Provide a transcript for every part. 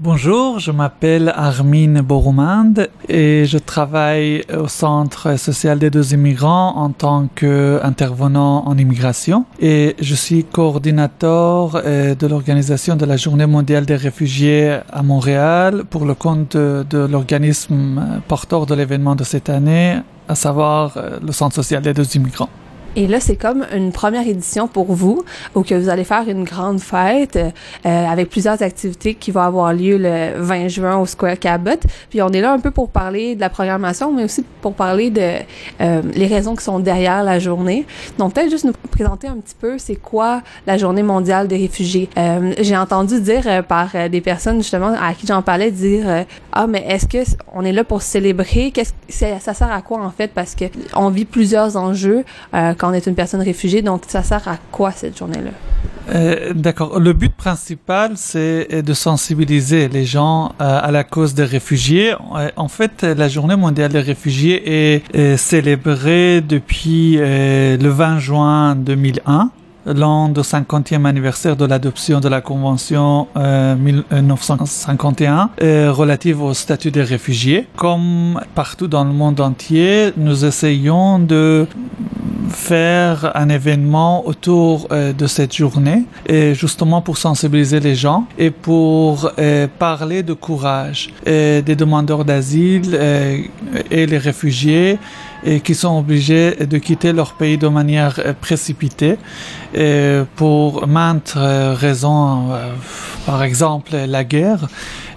Bonjour, je m'appelle Armin Borumand et je travaille au Centre social des deux immigrants en tant qu'intervenant en immigration et je suis coordinateur euh, de l'organisation de la Journée mondiale des réfugiés à Montréal pour le compte de, l'organisme porteur de l'événement de cette année, à savoir euh, le Centre social des deux immigrants. Et là, c'est comme une première édition pour vous, où que vous allez faire une grande fête euh, avec plusieurs activités qui vont avoir lieu le 20 juin au Square Cabot. Puis on est là un peu pour parler de la programmation, mais aussi pour parler de euh, les raisons qui sont derrière la journée. Donc peut-être juste nous présenter un petit peu c'est quoi la Journée mondiale des réfugiés? Euh, J'ai entendu dire euh, par euh, des personnes justement à qui j'en parlais dire ah mais est-ce que on est là pour célébrer? Qu'est-ce ça sert à quoi en fait Parce que on vit plusieurs enjeux quand on est une personne réfugiée. Donc, ça sert à quoi cette journée-là? Euh, D'accord. Le but principal, c'est de sensibiliser les gens euh, à la cause des réfugiés. Euh, en fait, la Journée mondiale des réfugiés est, célébrée depuis le 20 juin 2001 l'an du 50e anniversaire de l'adoption de la Convention euh, 1951 euh, relative au statut des réfugiés. Comme partout dans le monde entier, nous essayons de faire un événement autour euh, de cette journée, et justement pour sensibiliser les gens et pour euh, parler de courage et des demandeurs d'asile euh, et les réfugiés et qui sont obligés de quitter leur pays de manière précipitée et pour maintes raisons, par exemple la guerre.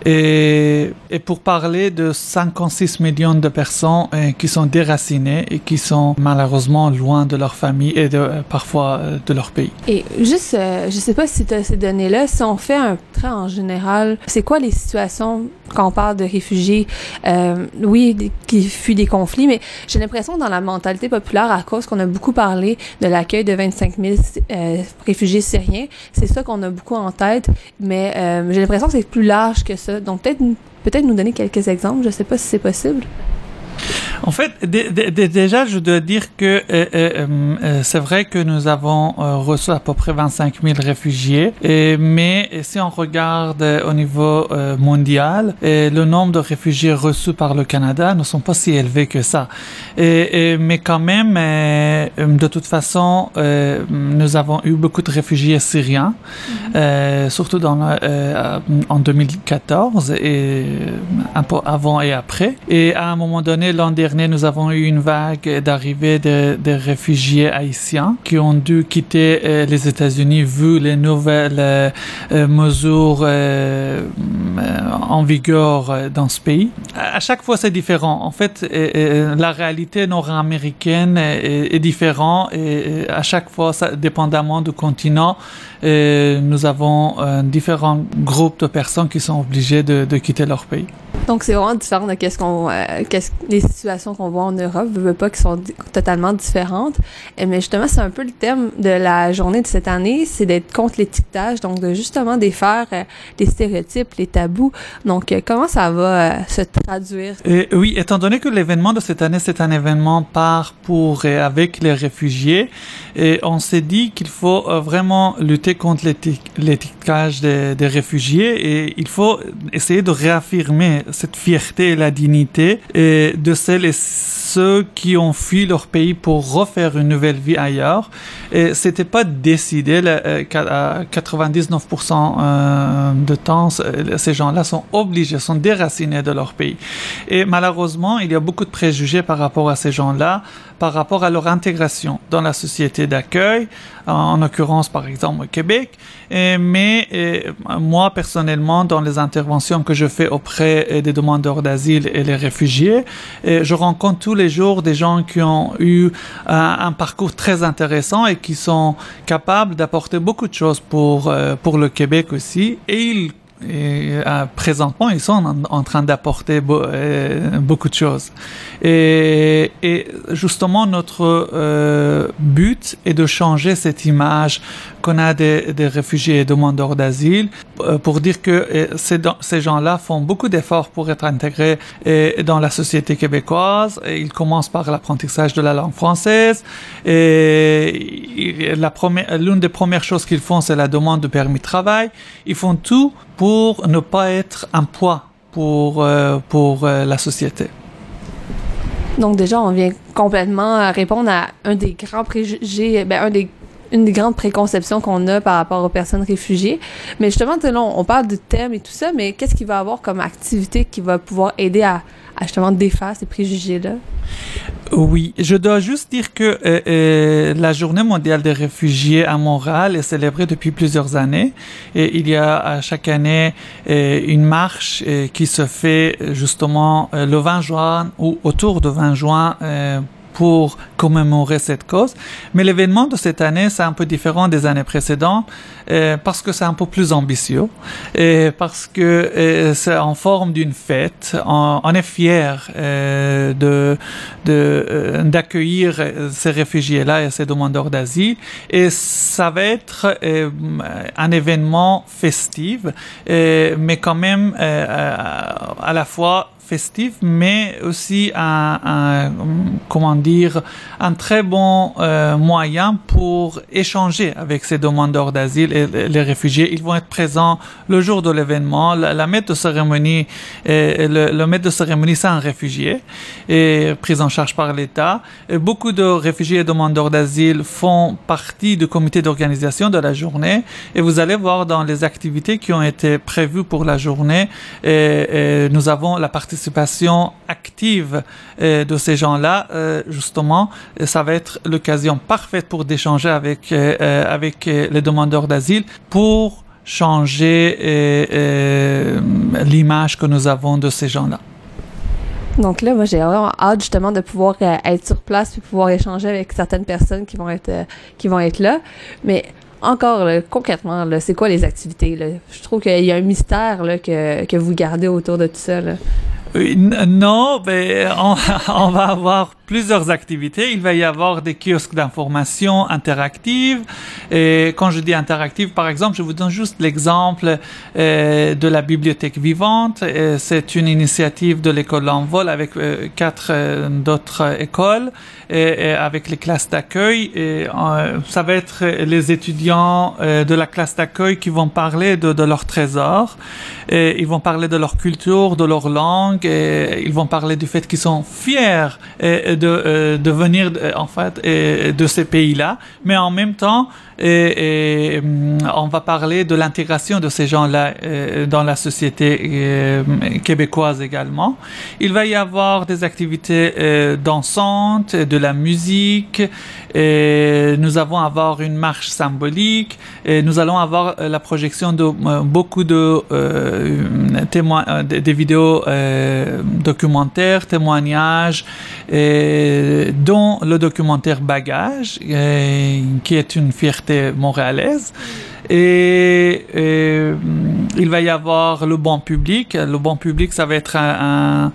Et, pour parler de 56 millions de personnes euh, qui sont déracinées et qui sont malheureusement loin de leur famille et euh, parfois euh, de leur pays. Et juste, euh, je sais pas si tu as ces données-là, si on fait un trait en général, c'est quoi les situations quand on parle de réfugiés, euh, oui, qui fuient des conflits, mais j'ai dans la mentalité populaire, à cause qu'on a beaucoup parlé de l'accueil de 25 000 euh, réfugiés syriens, c'est ça qu'on a beaucoup en tête, mais euh, j'ai l'impression que c'est plus large que ça. Donc peut-être peut-être nous donner quelques exemples, je sais pas si c'est possible. En fait, déjà, je dois dire que euh, euh, euh, c'est vrai que nous avons euh, reçu à peu près 25 000 réfugiés, et, mais si on regarde au niveau mondial, et le nombre de réfugiés reçus par le Canada ne sont pas si élevés que ça. Et, mais quand même, de toute façon, nous avons eu beaucoup de réfugiés syriens, mm -hmm. surtout dans en 2014 et un peu avant et après. Et à un moment donné, l'an dernier, nous avons eu une vague d'arrivée de, réfugiés haïtiens qui ont dû quitter euh, les États-Unis vu les nouvelles euh, mesures euh, en vigueur dans ce pays. À chaque fois, c'est différent. En fait, la réalité nord-américaine est, différente et à chaque fois, dépendamment du continent, nous avons différents groupes de personnes qui sont obligées de quitter leur pays. Donc, c'est vraiment différent de qu'est-ce qu'on, euh, qu'est-ce, les situations qu'on voit en Europe, je veux pas, qui sont totalement différentes. Mais justement, c'est un peu le thème de la journée de cette année, c'est d'être contre l'étiquetage, donc de justement défaire euh, les stéréotypes, les tabous. Donc, euh, comment ça va euh, se traduire? Oui, étant donné que l'événement de cette année, c'est un événement par, pour et avec les réfugiés, et on s'est dit qu'il faut vraiment lutter contre l'étiquetage des réfugiés et il faut essayer de réaffirmer cette fierté et la dignité de celles et ceux qui ont fui leur pays pour refaire une nouvelle vie ailleurs. Et c'était pas décidé. euh, à 99% euh, de temps, ces gens-là sont obligés, sont déracinés de leur pays. Et malheureusement, il y a beaucoup de préjugés par rapport à ces gens-là, par rapport à leur intégration dans la société d'accueil, en l'occurrence par exemple au Québec. Mais moi personnellement, dans les interventions que je fais auprès des demandeurs d'asile et les réfugiés, et je rencontre tous les jours des gens qui ont eu un, un parcours très intéressant et qui sont capables d'apporter beaucoup de choses pour, euh, pour le Québec aussi. Et ils et, euh, présentement, ils sont en, train d'apporter euh, beaucoup de choses. Et, et justement, notre euh, but est de changer cette image qu'on a des, des, réfugiés et demandeurs d'asile euh, pour dire que euh, ces, ces gens-là font beaucoup d'efforts pour être intégrés dans la société québécoise. Ils commencent par l'apprentissage de la langue française. Et l'une des premières choses qu'ils font, c'est la demande de permis de travail. Ils font tout pour ne pas être un poids pour, euh, pour euh, la société. Donc déjà, on vient complètement répondre à un des grands préjugés, ben, un des une des grandes préconceptions qu'on a par rapport aux personnes réfugiées. Mais justement, on parle du thème et tout ça, mais qu'est-ce qu'il va avoir comme activité qui va pouvoir aider à, justement défaire ces préjugés-là? Oui, je dois juste dire que euh, euh, la Journée mondiale des réfugiés à Montréal est célébrée depuis plusieurs années. Et il y a à chaque année euh, une marche qui se fait justement le 20 juin ou autour du 20 juin pour commémorer cette cause. Mais l'événement de cette année, c'est un peu différent des années précédentes euh, parce que c'est un peu plus ambitieux et parce que euh, c'est en forme d'une fête. On, on, est fier euh, de d'accueillir ces réfugiés-là et ces demandeurs d'asile et ça va être un événement festif, mais quand même à la fois mais aussi un, comment dire, un très bon euh, moyen pour échanger avec ces demandeurs d'asile et les réfugiés. Ils vont être présents le jour de l'événement. La, la, de cérémonie, et le, le maître de cérémonie, c'est un réfugié et pris en charge par l'État. Beaucoup de réfugiés et demandeurs d'asile font partie du comité d'organisation de la journée et vous allez voir dans les activités qui ont été prévues pour la journée, nous avons la participation participation active euh, de ces gens-là, euh, justement, ça va être l'occasion parfaite pour d'échanger avec euh, euh avec euh, les demandeurs d'asile pour changer euh, l'image que nous avons de ces gens-là. Donc là, moi, j'ai vraiment hâte justement de pouvoir être sur place et pouvoir échanger avec certaines personnes qui vont être qui vont être là. Mais encore concrètement, c'est quoi les activités? Je trouve qu'il y a un mystère que, que vous gardez autour de tout ça. Non, mais on, on, va avoir plusieurs activités. Il va y avoir des kiosques d'information interactives. Et quand je dis interactive, par exemple, je vous donne juste l'exemple euh, de la bibliothèque vivante. C'est une initiative de l'école L'Envol avec euh, quatre euh, d'autres écoles avec les classes d'accueil. Euh, ça va être les étudiants euh, de la classe d'accueil qui vont parler de, leur trésor. Ils vont parler de leur culture, de leur langue ils vont parler du fait qu'ils sont fiers euh, de venir en fait de ces pays-là, mais en même temps et, on va parler de l'intégration de ces gens-là euh, dans la société euh, québécoise également. Il va y avoir des activités euh, dansantes, de la musique, et nous allons avoir une marche symbolique, et nous allons avoir la projection de beaucoup de témoins, des vidéos documentaires, témoignages, dont le documentaire Bagage, qui est une fierté montréalaise. Et, il va y avoir le banc public. Le banc public, ça va être un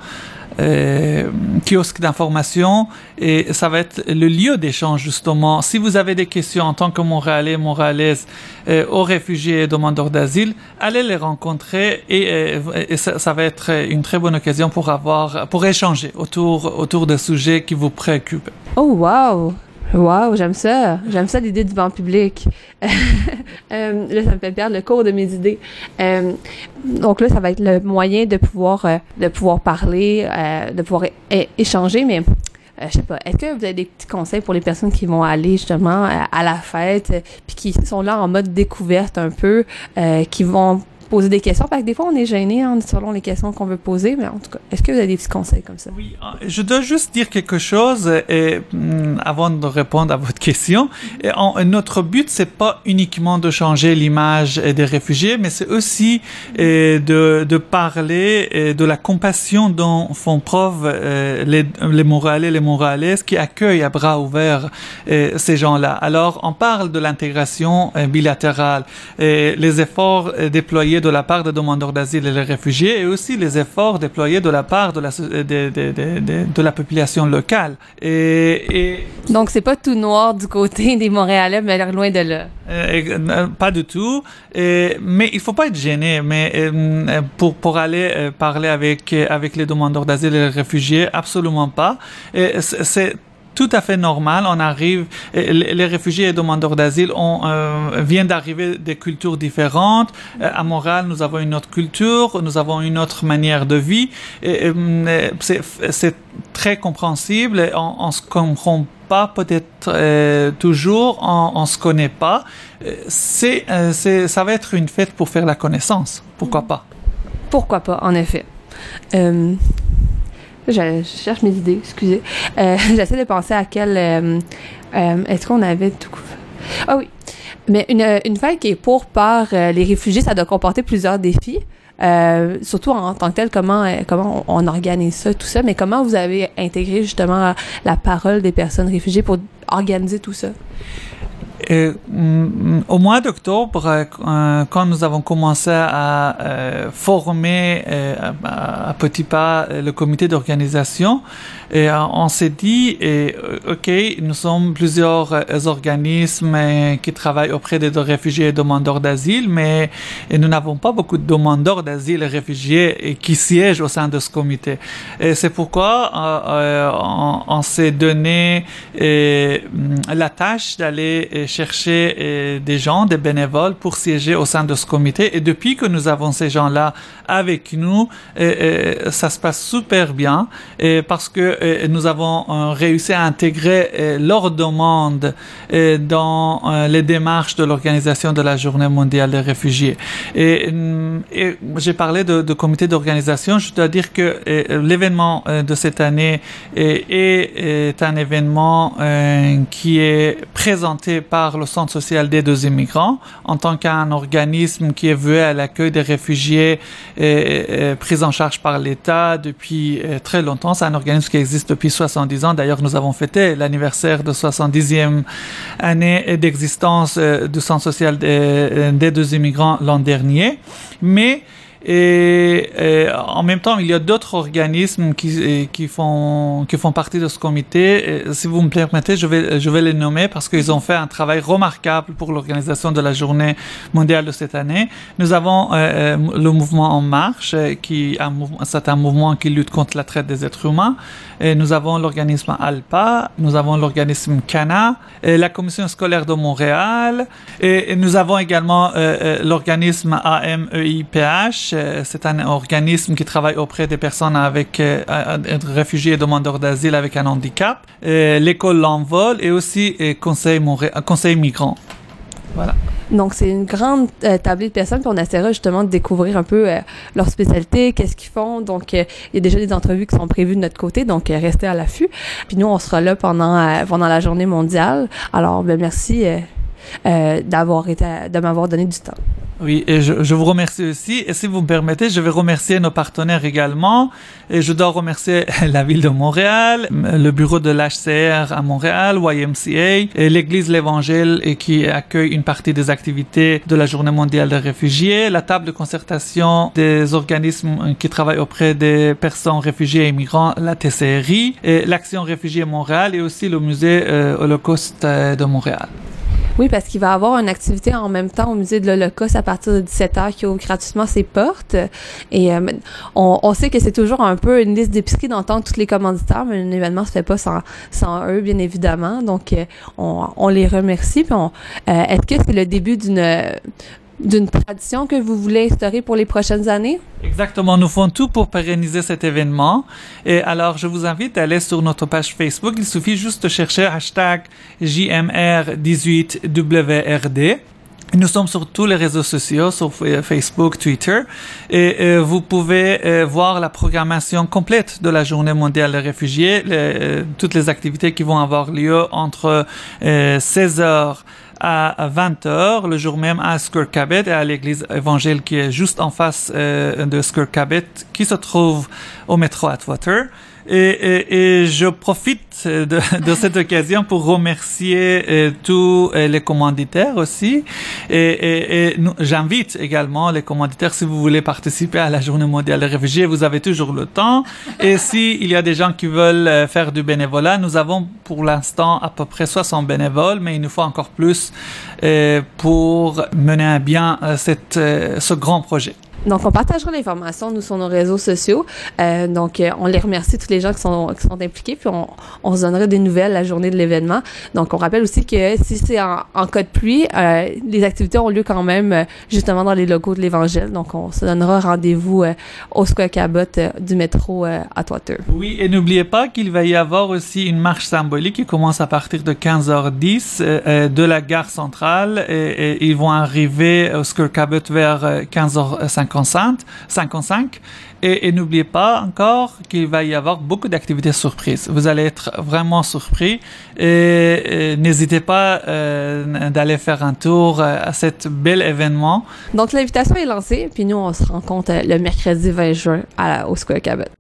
euh, kiosque d'information et ça va être le lieu d'échange justement. Si vous avez des questions en tant que Montréalais, Montréalaise euh, aux réfugiés et demandeurs d'asile, allez les rencontrer et, euh, ça, ça, va être une très bonne occasion pour avoir pour échanger autour autour des sujets qui vous préoccupent. Oh wow, Wow, j'aime ça. J'aime ça l'idée du banc public. euh, là, ça me fait perdre le cours de mes idées. Euh, donc là, ça va être le moyen de pouvoir euh, de pouvoir parler, de pouvoir échanger, mais je sais pas, est-ce que vous avez des petits conseils pour les personnes qui vont aller justement à la fête, puis qui sont là en mode découverte un peu, qui vont poser des questions. Parce que des fois, on est gêné hein, selon les questions qu'on veut poser, mais en tout cas, est-ce que vous avez des petits conseils comme ça? Oui, je dois juste dire quelque chose et, mm, avant de répondre à votre question. Notre but, c'est pas uniquement de changer l'image des réfugiés, mais c'est aussi de, parler de la compassion dont font preuve les, les Montréalais et les Montréalaises qui accueillent à bras ouverts ces gens-là. Alors, on parle de l'intégration bilatérale et les efforts déployés déployés de la part des demandeurs d'asile et les réfugiés et aussi les efforts déployés de la part de la, de, de, de, de la population locale. Et, et Donc, c'est pas tout noir du côté des Montréalais, mais loin de là. Euh, pas du tout. Et, mais il faut pas être gêné. Mais euh, pour pour aller euh, parler avec avec les demandeurs d'asile et les réfugiés, absolument pas. C'est tout à fait normal. On arrive, les réfugiés et demandeurs d'asile euh, viennent d'arriver des cultures différentes. Euh, à Montréal, nous avons une autre culture, nous avons une autre manière de vie. C'est très compréhensible. On, on se comprend pas peut-être euh, toujours, on, on se connaît pas. Euh, c'est, c'est, ça va être une fête pour faire la connaissance. Pourquoi pas? Pourquoi pas, en effet. Euh, je, cherche mes idées, excusez. Euh, J'essaie de penser à quel. Euh, euh, Est-ce qu'on avait tout. Ah oui. Mais une, une fête qui est pour par euh, les réfugiés, ça doit comporter plusieurs défis. Euh, surtout en, tant que tel, comment euh, comment on, organise ça, tout ça, mais comment vous avez intégré justement la parole des personnes réfugiées pour organiser tout ça? Et, mm, au mois d'octobre, euh, quand nous avons commencé à euh, former euh, à, à, petits pas le comité d'organisation, et on s'est dit, et, ok, nous sommes plusieurs organismes qui travaillent auprès des réfugiés et demandeurs d'asile, mais nous n'avons pas beaucoup de demandeurs d'asile et réfugiés qui siègent au sein de ce comité. Et c'est pourquoi on, s'est donné la tâche d'aller chercher des gens, des bénévoles pour siéger au sein de ce comité. Et depuis que nous avons ces gens-là avec nous, ça se passe super bien et parce que nous avons réussi à intégrer leurs demandes dans les démarches de l'organisation de la Journée mondiale des réfugiés. Et, j'ai parlé de, comité d'organisation. Je dois dire que l'événement de cette année est, un événement qui est présenté par le Centre social d'aide aux immigrants en tant qu'un organisme qui est voué à l'accueil des réfugiés pris en charge par l'État depuis très longtemps. C'est un organisme qui existe depuis 70 ans. D'ailleurs, nous avons fêté l'anniversaire de 70e année d'existence du Centre social d'aide aux immigrants l'an dernier. Mais et, et, en même temps, il y a d'autres organismes qui, qui, font, qui font partie de ce comité. Si vous me permettez, je vais, je vais les nommer parce qu'ils ont fait un travail remarquable pour l'organisation de la journée mondiale de cette année. Nous avons euh, le mouvement En Marche, qui c'est un mouvement qui lutte contre la traite des êtres humains. Et nous avons l'organisme ALPA, nous avons l'organisme CANA, et la commission scolaire de Montréal, et, et nous avons également euh, l'organisme AMEIPH, c'est un organisme qui travaille auprès des personnes avec euh, réfugiés et demandeurs d'asile avec un handicap, l'école L'Envol et aussi Conseil, Montréal, Conseil Migrant. Voilà. Donc, c'est une grande euh, tablée de personnes, puis on essaiera justement de découvrir un peu euh, leur spécialité, qu'est-ce qu'ils font. Donc, euh, il y a déjà des entrevues qui sont prévues de notre côté, donc restez à l'affût. Puis nous, on sera là pendant pendant la journée mondiale. Alors, ben merci d'avoir été, de m'avoir donné du temps. Oui, et je, vous remercie aussi. Et si vous me permettez, je vais remercier nos partenaires également. Et je dois remercier la ville de Montréal, le bureau de l'HCR à Montréal, YMCA, l'église l'Évangile et qui accueille une partie des activités de la Journée mondiale des réfugiés, la table de concertation des organismes qui travaillent auprès des personnes réfugiées et migrants, la TCRI, et l'Action Réfugiés Montréal et aussi le musée euh, Holocauste de Montréal. Oui, parce qu'il va avoir une activité en même temps au musée de l'Holocauste à partir de 17h qui ouvre gratuitement ses portes. Et euh, on, on, sait que c'est toujours un peu une liste d'épicerie d'entendre tous les commanditaires, mais un événement se fait pas sans, sans eux, bien évidemment. Donc, euh, on, on, les remercie. On, euh, est-ce que c'est le début d'une d'une tradition que vous voulez instaurer pour les prochaines années? Exactement, nous faisons tout pour pérenniser cet événement. Et alors, je vous invite à aller sur notre page Facebook. Il suffit juste de chercher hashtag JMR18WRD. Nous sommes sur tous les réseaux sociaux, sur Facebook, Twitter, et euh, vous pouvez euh, voir la programmation complète de la Journée mondiale des réfugiés, euh, toutes les activités qui vont avoir lieu entre 16 heures à 20h le jour même à Skirkabet et à l'église évangile qui est juste en face euh, de Skirkabet qui se trouve au métro Atwater. Et, et, et, je profite de, de, cette occasion pour remercier euh, tous euh, les commanditaires aussi. Et, et j'invite également les commanditaires, si vous voulez participer à la Journée mondiale des réfugiés, vous avez toujours le temps. Et s'il il y a des gens qui veulent euh, faire du bénévolat, nous avons pour l'instant à peu près 60 bénévoles, mais il nous faut encore plus euh, pour mener à bien euh, cette, euh, ce grand projet. Donc, on partagera l'information, nous, sur nos réseaux sociaux. Euh, donc, euh, on les remercie, tous les gens qui sont, qui sont impliqués, puis on, on se donnera des nouvelles la journée de l'événement. Donc, on rappelle aussi que si c'est en, en, cas de pluie, euh, les activités ont lieu quand même euh, justement dans les locaux de l'Évangile. Donc, on se donnera rendez-vous euh, au Square Cabot du métro à Twitter. Oui, et n'oubliez pas qu'il va y avoir aussi une marche symbolique qui commence à partir de 15h10 de la gare centrale et, et ils vont arriver au Square Cabot vers 15h50 55. Et, et n'oubliez pas encore qu'il va y avoir beaucoup d'activités surprises. Vous allez être vraiment surpris et, et n'hésitez pas euh, d'aller faire un tour à cet bel événement. Donc l'invitation est lancée, puis nous on se rencontre le mercredi 20 juin à la, au Square Cabot.